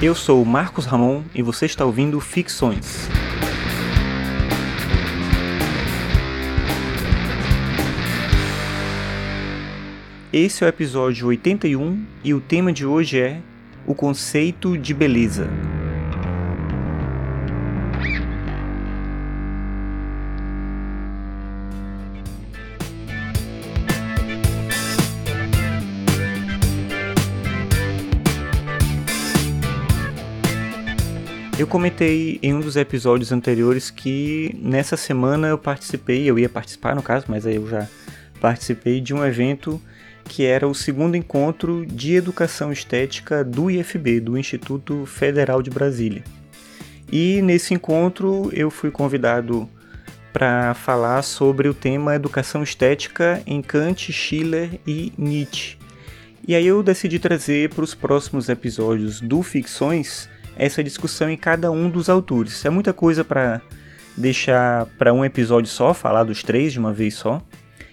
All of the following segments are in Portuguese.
Eu sou Marcos Ramon e você está ouvindo Ficções. Esse é o episódio 81 e o tema de hoje é o conceito de beleza. Eu comentei em um dos episódios anteriores que nessa semana eu participei, eu ia participar no caso, mas aí eu já participei de um evento que era o segundo encontro de educação estética do IFB, do Instituto Federal de Brasília. E nesse encontro eu fui convidado para falar sobre o tema educação estética em Kant, Schiller e Nietzsche. E aí eu decidi trazer para os próximos episódios do Ficções essa discussão em cada um dos autores. É muita coisa para deixar para um episódio só, falar dos três de uma vez só.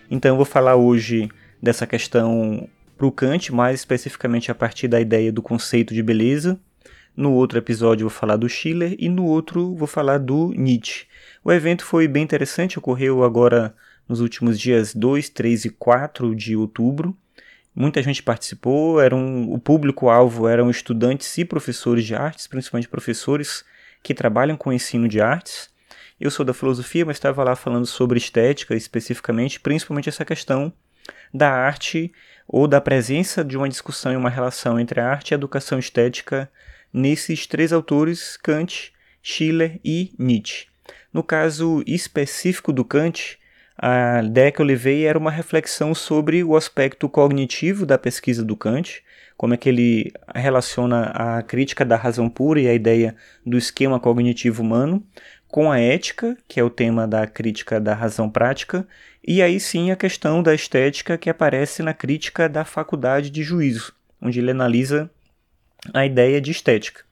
Então eu vou falar hoje dessa questão para o Kant, mais especificamente a partir da ideia do conceito de beleza. No outro episódio vou falar do Schiller e no outro vou falar do Nietzsche. O evento foi bem interessante, ocorreu agora nos últimos dias 2, 3 e 4 de outubro. Muita gente participou, era um, o público-alvo eram estudantes e professores de artes, principalmente professores que trabalham com ensino de artes. Eu sou da filosofia, mas estava lá falando sobre estética especificamente, principalmente essa questão da arte ou da presença de uma discussão e uma relação entre a arte e a educação estética nesses três autores, Kant, Schiller e Nietzsche. No caso específico do Kant, a ideia que eu levei era uma reflexão sobre o aspecto cognitivo da pesquisa do Kant, como é que ele relaciona a crítica da razão pura e a ideia do esquema cognitivo humano com a ética, que é o tema da crítica da razão prática, e aí sim a questão da estética que aparece na crítica da faculdade de juízo, onde ele analisa a ideia de estética.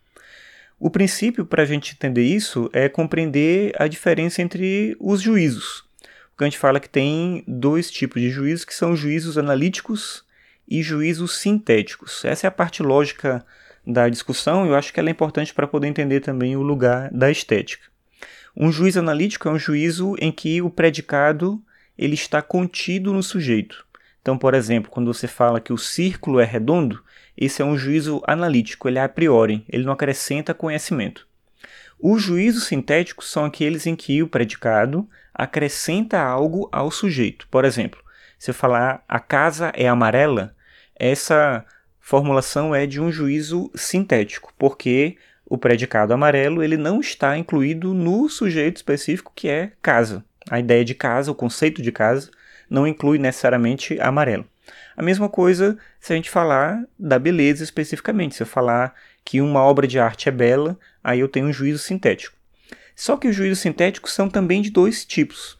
O princípio para a gente entender isso é compreender a diferença entre os juízos. Kant fala que tem dois tipos de juízos, que são juízos analíticos e juízos sintéticos. Essa é a parte lógica da discussão e eu acho que ela é importante para poder entender também o lugar da estética. Um juízo analítico é um juízo em que o predicado ele está contido no sujeito. Então, por exemplo, quando você fala que o círculo é redondo, esse é um juízo analítico, ele é a priori, ele não acrescenta conhecimento. Os juízos sintéticos são aqueles em que o predicado acrescenta algo ao sujeito. Por exemplo, se eu falar a casa é amarela, essa formulação é de um juízo sintético, porque o predicado amarelo ele não está incluído no sujeito específico que é casa. A ideia de casa, o conceito de casa, não inclui necessariamente amarelo. A mesma coisa se a gente falar da beleza especificamente. Se eu falar que uma obra de arte é bela, aí eu tenho um juízo sintético. Só que os juízos sintéticos são também de dois tipos.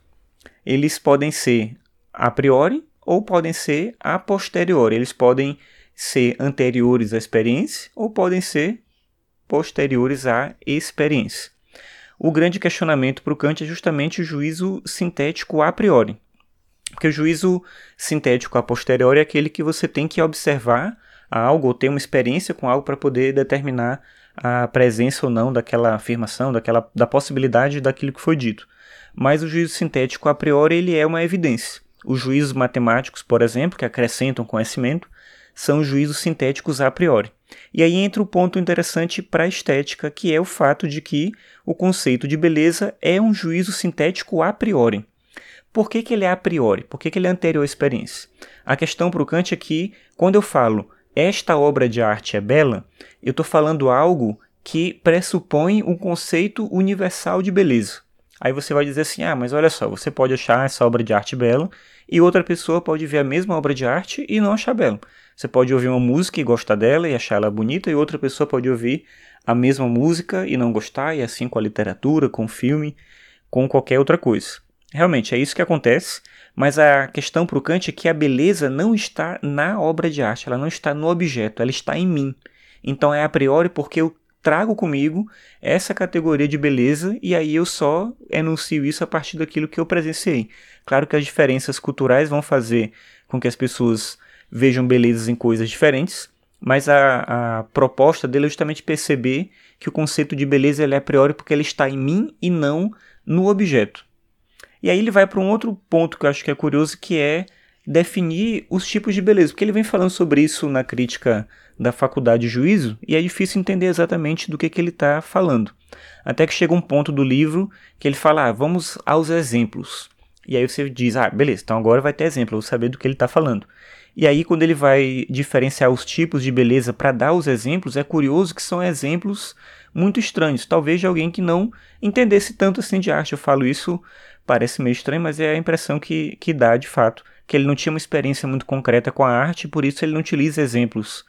Eles podem ser a priori ou podem ser a posteriori. Eles podem ser anteriores à experiência ou podem ser posteriores à experiência. O grande questionamento para o Kant é justamente o juízo sintético a priori. Porque o juízo sintético a posteriori é aquele que você tem que observar algo ou ter uma experiência com algo para poder determinar a presença ou não daquela afirmação, daquela, da possibilidade daquilo que foi dito. Mas o juízo sintético a priori ele é uma evidência. Os juízos matemáticos, por exemplo, que acrescentam conhecimento, são juízos sintéticos a priori. E aí entra o ponto interessante para a estética, que é o fato de que o conceito de beleza é um juízo sintético a priori. Por que, que ele é a priori? Por que, que ele é anterior à experiência? A questão para o Kant é que, quando eu falo esta obra de arte é bela, eu estou falando algo que pressupõe um conceito universal de beleza. Aí você vai dizer assim: ah, mas olha só, você pode achar essa obra de arte bela e outra pessoa pode ver a mesma obra de arte e não achar bela. Você pode ouvir uma música e gostar dela e achar ela bonita, e outra pessoa pode ouvir a mesma música e não gostar, e assim com a literatura, com o filme, com qualquer outra coisa. Realmente é isso que acontece, mas a questão para o Kant é que a beleza não está na obra de arte, ela não está no objeto, ela está em mim. Então é a priori porque eu trago comigo essa categoria de beleza e aí eu só enuncio isso a partir daquilo que eu presenciei. Claro que as diferenças culturais vão fazer com que as pessoas vejam belezas em coisas diferentes, mas a, a proposta dele é justamente perceber que o conceito de beleza ele é a priori porque ele está em mim e não no objeto. E aí ele vai para um outro ponto que eu acho que é curioso, que é definir os tipos de beleza, porque ele vem falando sobre isso na crítica da faculdade de juízo e é difícil entender exatamente do que, que ele está falando. Até que chega um ponto do livro que ele fala: ah, vamos aos exemplos. E aí você diz: ah, beleza, então agora vai ter exemplo, eu vou saber do que ele está falando. E aí, quando ele vai diferenciar os tipos de beleza para dar os exemplos, é curioso que são exemplos muito estranhos. Talvez de alguém que não entendesse tanto assim de arte. Eu falo isso, parece meio estranho, mas é a impressão que, que dá de fato. Que ele não tinha uma experiência muito concreta com a arte, por isso ele não utiliza exemplos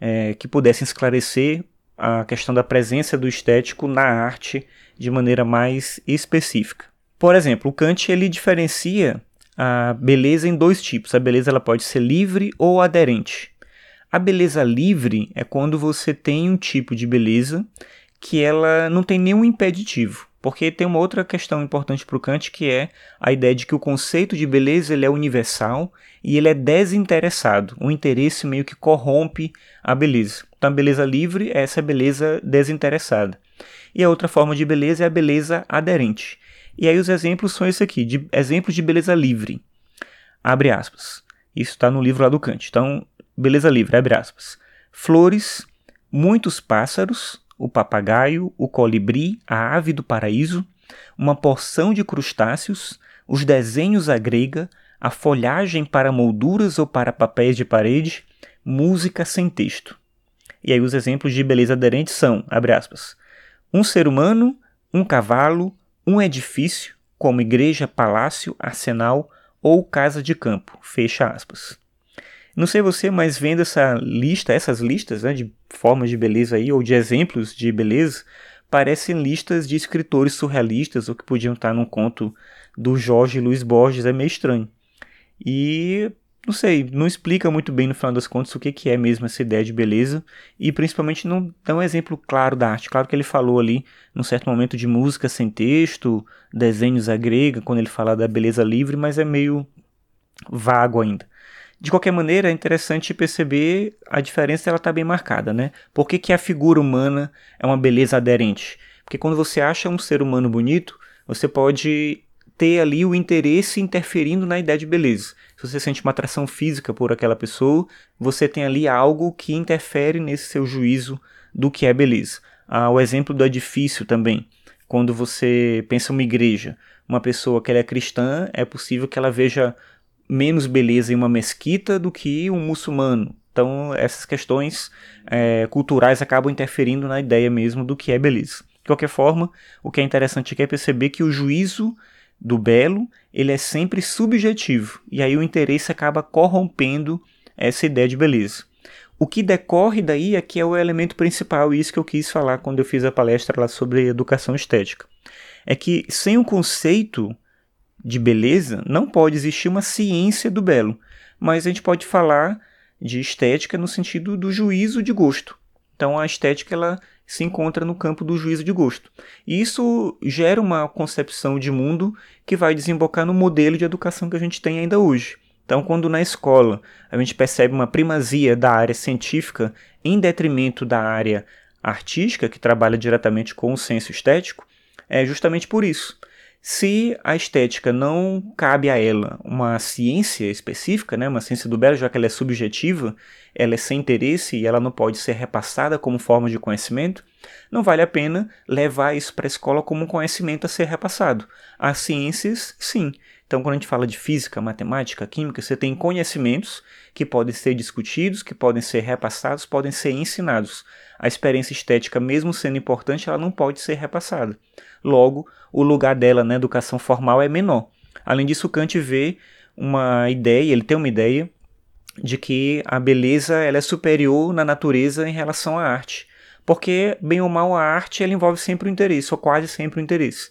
é, que pudessem esclarecer a questão da presença do estético na arte de maneira mais específica. Por exemplo, o Kant ele diferencia a beleza em dois tipos. A beleza ela pode ser livre ou aderente. A beleza livre é quando você tem um tipo de beleza que ela não tem nenhum impeditivo. Porque tem uma outra questão importante para o Kant que é a ideia de que o conceito de beleza ele é universal e ele é desinteressado. O interesse meio que corrompe a beleza. Então a beleza livre é essa beleza desinteressada. E a outra forma de beleza é a beleza aderente. E aí os exemplos são esse aqui, de exemplos de beleza livre. Abre aspas. Isso está no livro lá do Kant. Então, beleza livre, abre aspas. Flores, muitos pássaros, o papagaio, o colibri, a ave do paraíso, uma porção de crustáceos, os desenhos à grega, a folhagem para molduras ou para papéis de parede, música sem texto. E aí os exemplos de beleza aderente são, abre aspas, um ser humano, um cavalo, um edifício, como igreja, palácio, arsenal ou casa de campo. Fecha aspas. Não sei você, mas vendo essa lista, essas listas né, de formas de beleza aí, ou de exemplos de beleza, parecem listas de escritores surrealistas ou que podiam estar num conto do Jorge Luiz Borges, é meio estranho. E não sei, não explica muito bem no final das contas o que, que é mesmo essa ideia de beleza e principalmente não dá um exemplo claro da arte. Claro que ele falou ali, num certo momento, de música sem texto, desenhos à grega, quando ele fala da beleza livre, mas é meio vago ainda. De qualquer maneira, é interessante perceber a diferença, ela está bem marcada, né? Por que, que a figura humana é uma beleza aderente? Porque quando você acha um ser humano bonito, você pode ter ali o interesse interferindo na ideia de beleza. Se você sente uma atração física por aquela pessoa, você tem ali algo que interfere nesse seu juízo do que é beleza. Ah, o exemplo do edifício também. Quando você pensa uma igreja, uma pessoa que é cristã, é possível que ela veja menos beleza em uma mesquita do que um muçulmano. Então, essas questões é, culturais acabam interferindo na ideia mesmo do que é beleza. De qualquer forma, o que é interessante aqui é perceber que o juízo do belo, ele é sempre subjetivo, e aí o interesse acaba corrompendo essa ideia de beleza. O que decorre daí é que é o elemento principal, e isso que eu quis falar quando eu fiz a palestra lá sobre educação estética. É que sem o conceito de beleza, não pode existir uma ciência do belo, mas a gente pode falar de estética no sentido do juízo de gosto. Então a estética ela se encontra no campo do juízo de gosto. E isso gera uma concepção de mundo que vai desembocar no modelo de educação que a gente tem ainda hoje. Então, quando na escola a gente percebe uma primazia da área científica em detrimento da área artística, que trabalha diretamente com o senso estético, é justamente por isso. Se a estética não cabe a ela uma ciência específica, né, uma ciência do belo, já que ela é subjetiva, ela é sem interesse e ela não pode ser repassada como forma de conhecimento, não vale a pena levar isso para a escola como um conhecimento a ser repassado. As ciências, sim. Então, quando a gente fala de física, matemática, química, você tem conhecimentos que podem ser discutidos, que podem ser repassados, podem ser ensinados. A experiência estética, mesmo sendo importante, ela não pode ser repassada. Logo, o lugar dela na educação formal é menor. Além disso, Kant vê uma ideia, ele tem uma ideia de que a beleza ela é superior na natureza em relação à arte. Porque, bem ou mal, a arte ela envolve sempre o interesse, ou quase sempre o interesse.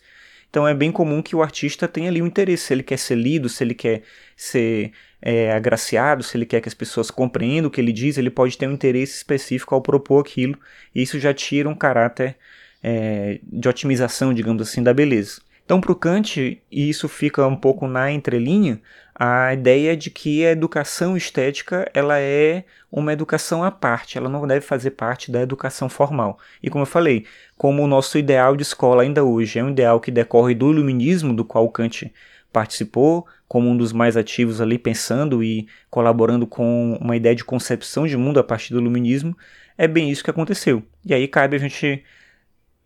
Então é bem comum que o artista tenha ali um interesse, se ele quer ser lido, se ele quer ser é, agraciado, se ele quer que as pessoas compreendam o que ele diz, ele pode ter um interesse específico ao propor aquilo, e isso já tira um caráter é, de otimização, digamos assim, da beleza. Então, para o Kant, e isso fica um pouco na entrelinha, a ideia de que a educação estética ela é uma educação à parte, ela não deve fazer parte da educação formal. E como eu falei, como o nosso ideal de escola ainda hoje é um ideal que decorre do iluminismo, do qual Kant participou, como um dos mais ativos ali, pensando e colaborando com uma ideia de concepção de mundo a partir do iluminismo, é bem isso que aconteceu. E aí cabe a gente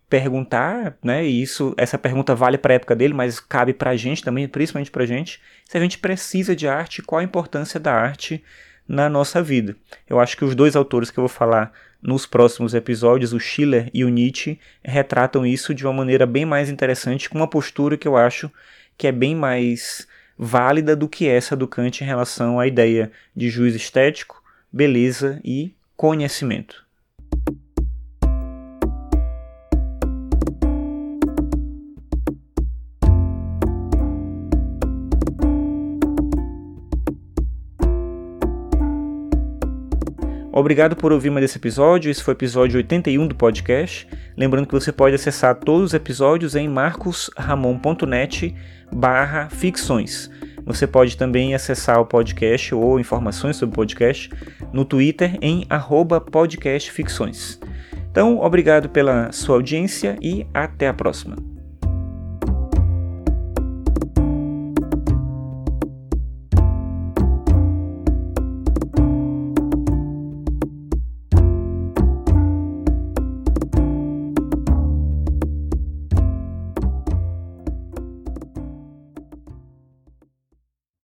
perguntar, né? E isso, essa pergunta vale para a época dele, mas cabe para a gente também, principalmente para a gente, se a gente precisa de arte, qual a importância da arte na nossa vida. Eu acho que os dois autores que eu vou falar nos próximos episódios, o Schiller e o Nietzsche, retratam isso de uma maneira bem mais interessante, com uma postura que eu acho que é bem mais válida do que essa do Kant em relação à ideia de juiz estético, beleza e conhecimento. Obrigado por ouvir mais esse episódio. Esse foi o episódio 81 do podcast. Lembrando que você pode acessar todos os episódios em marcosramon.net barra ficções. Você pode também acessar o podcast ou informações sobre o podcast no Twitter em podcastficções. Então, obrigado pela sua audiência e até a próxima.